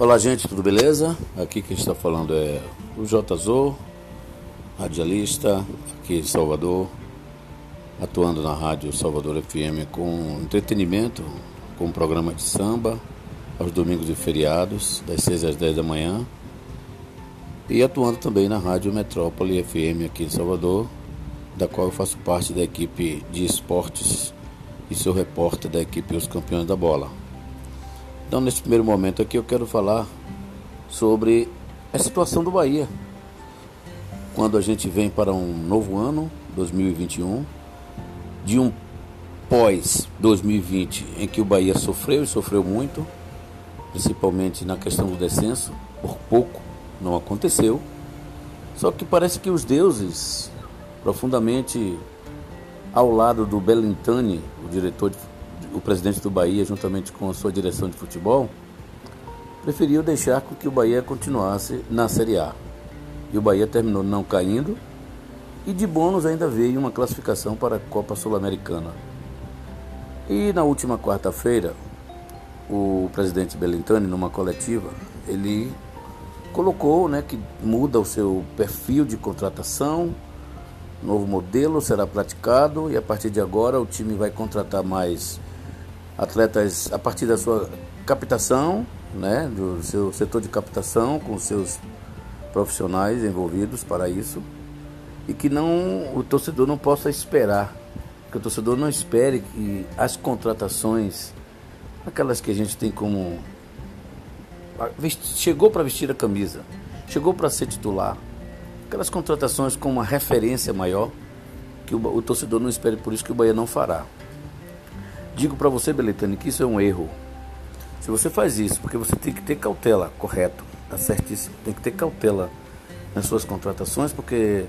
Olá, gente, tudo beleza? Aqui quem está falando é o JZO, radialista aqui de Salvador, atuando na Rádio Salvador FM com entretenimento, com um programa de samba aos domingos e feriados, das 6 às 10 da manhã, e atuando também na Rádio Metrópole FM aqui em Salvador, da qual eu faço parte da equipe de esportes e sou repórter da equipe Os Campeões da Bola. Então, nesse primeiro momento aqui, eu quero falar sobre a situação do Bahia. Quando a gente vem para um novo ano, 2021, de um pós 2020 em que o Bahia sofreu e sofreu muito, principalmente na questão do descenso, por pouco não aconteceu. Só que parece que os deuses, profundamente ao lado do Belintani, o diretor de o presidente do Bahia, juntamente com a sua direção de futebol, preferiu deixar que o Bahia continuasse na Série A. E o Bahia terminou não caindo e de bônus ainda veio uma classificação para a Copa Sul-Americana. E na última quarta-feira, o presidente Belintani, numa coletiva, ele colocou né, que muda o seu perfil de contratação, novo modelo será praticado e a partir de agora o time vai contratar mais atletas a partir da sua captação, né, do seu setor de captação com seus profissionais envolvidos para isso e que não o torcedor não possa esperar, que o torcedor não espere que as contratações, aquelas que a gente tem como chegou para vestir a camisa, chegou para ser titular, aquelas contratações com uma referência maior, que o, o torcedor não espere por isso que o Bahia não fará. Digo para você, Beletane, que isso é um erro. Se você faz isso, porque você tem que ter cautela, correto, tá certíssimo, tem que ter cautela nas suas contratações, porque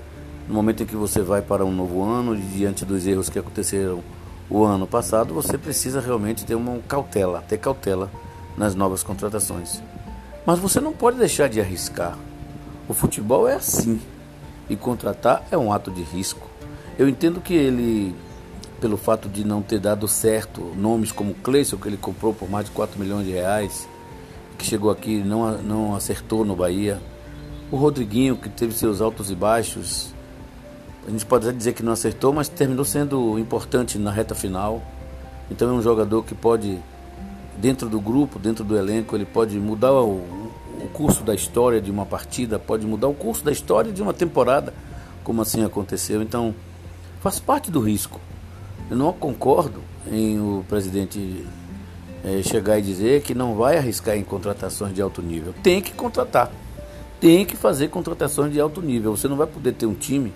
no momento em que você vai para um novo ano, diante dos erros que aconteceram o ano passado, você precisa realmente ter uma cautela, ter cautela nas novas contratações. Mas você não pode deixar de arriscar. O futebol é assim. E contratar é um ato de risco. Eu entendo que ele pelo fato de não ter dado certo nomes como Cleison, que ele comprou por mais de 4 milhões de reais, que chegou aqui e não, não acertou no Bahia. O Rodriguinho, que teve seus altos e baixos, a gente pode até dizer que não acertou, mas terminou sendo importante na reta final. Então é um jogador que pode, dentro do grupo, dentro do elenco, ele pode mudar o, o curso da história de uma partida, pode mudar o curso da história de uma temporada, como assim aconteceu. Então faz parte do risco. Eu não concordo em o presidente é, chegar e dizer que não vai arriscar em contratações de alto nível. Tem que contratar. Tem que fazer contratações de alto nível. Você não vai poder ter um time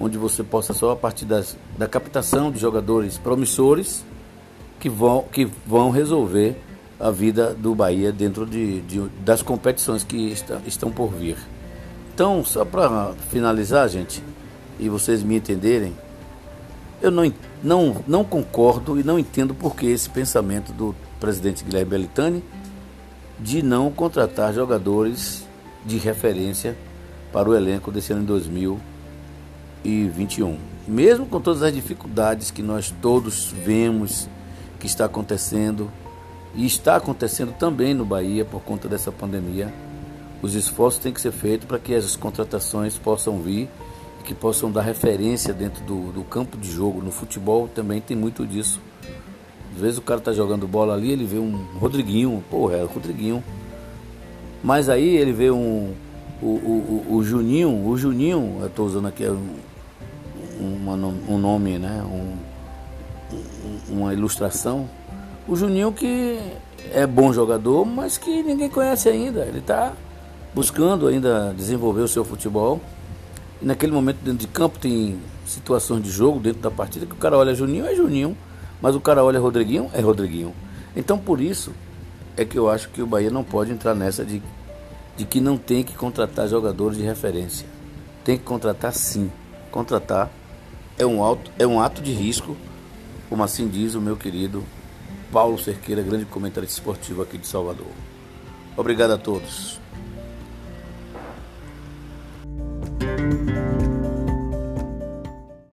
onde você possa só a partir das, da captação de jogadores promissores que vão, que vão resolver a vida do Bahia dentro de, de das competições que está, estão por vir. Então, só para finalizar, gente, e vocês me entenderem, eu não, não, não concordo e não entendo por que esse pensamento do presidente Guilherme Belitani de não contratar jogadores de referência para o elenco desse ano de 2021. Mesmo com todas as dificuldades que nós todos vemos que está acontecendo e está acontecendo também no Bahia por conta dessa pandemia, os esforços têm que ser feitos para que as contratações possam vir que possam dar referência dentro do, do campo de jogo. No futebol também tem muito disso. Às vezes o cara tá jogando bola ali, ele vê um Rodriguinho, porra, é o Rodriguinho. Mas aí ele vê um. O, o, o, Juninho, o Juninho, eu estou usando aqui um, uma, um nome, né? Um, uma ilustração. O Juninho que é bom jogador, mas que ninguém conhece ainda. Ele está buscando ainda desenvolver o seu futebol. E naquele momento dentro de campo tem situações de jogo dentro da partida que o cara olha Juninho, é Juninho, mas o cara olha Rodriguinho, é Rodriguinho. Então por isso é que eu acho que o Bahia não pode entrar nessa de, de que não tem que contratar jogadores de referência. Tem que contratar sim. Contratar é um, alto, é um ato de risco, como assim diz o meu querido Paulo Cerqueira, grande comentarista esportivo aqui de Salvador. Obrigado a todos. Thank you.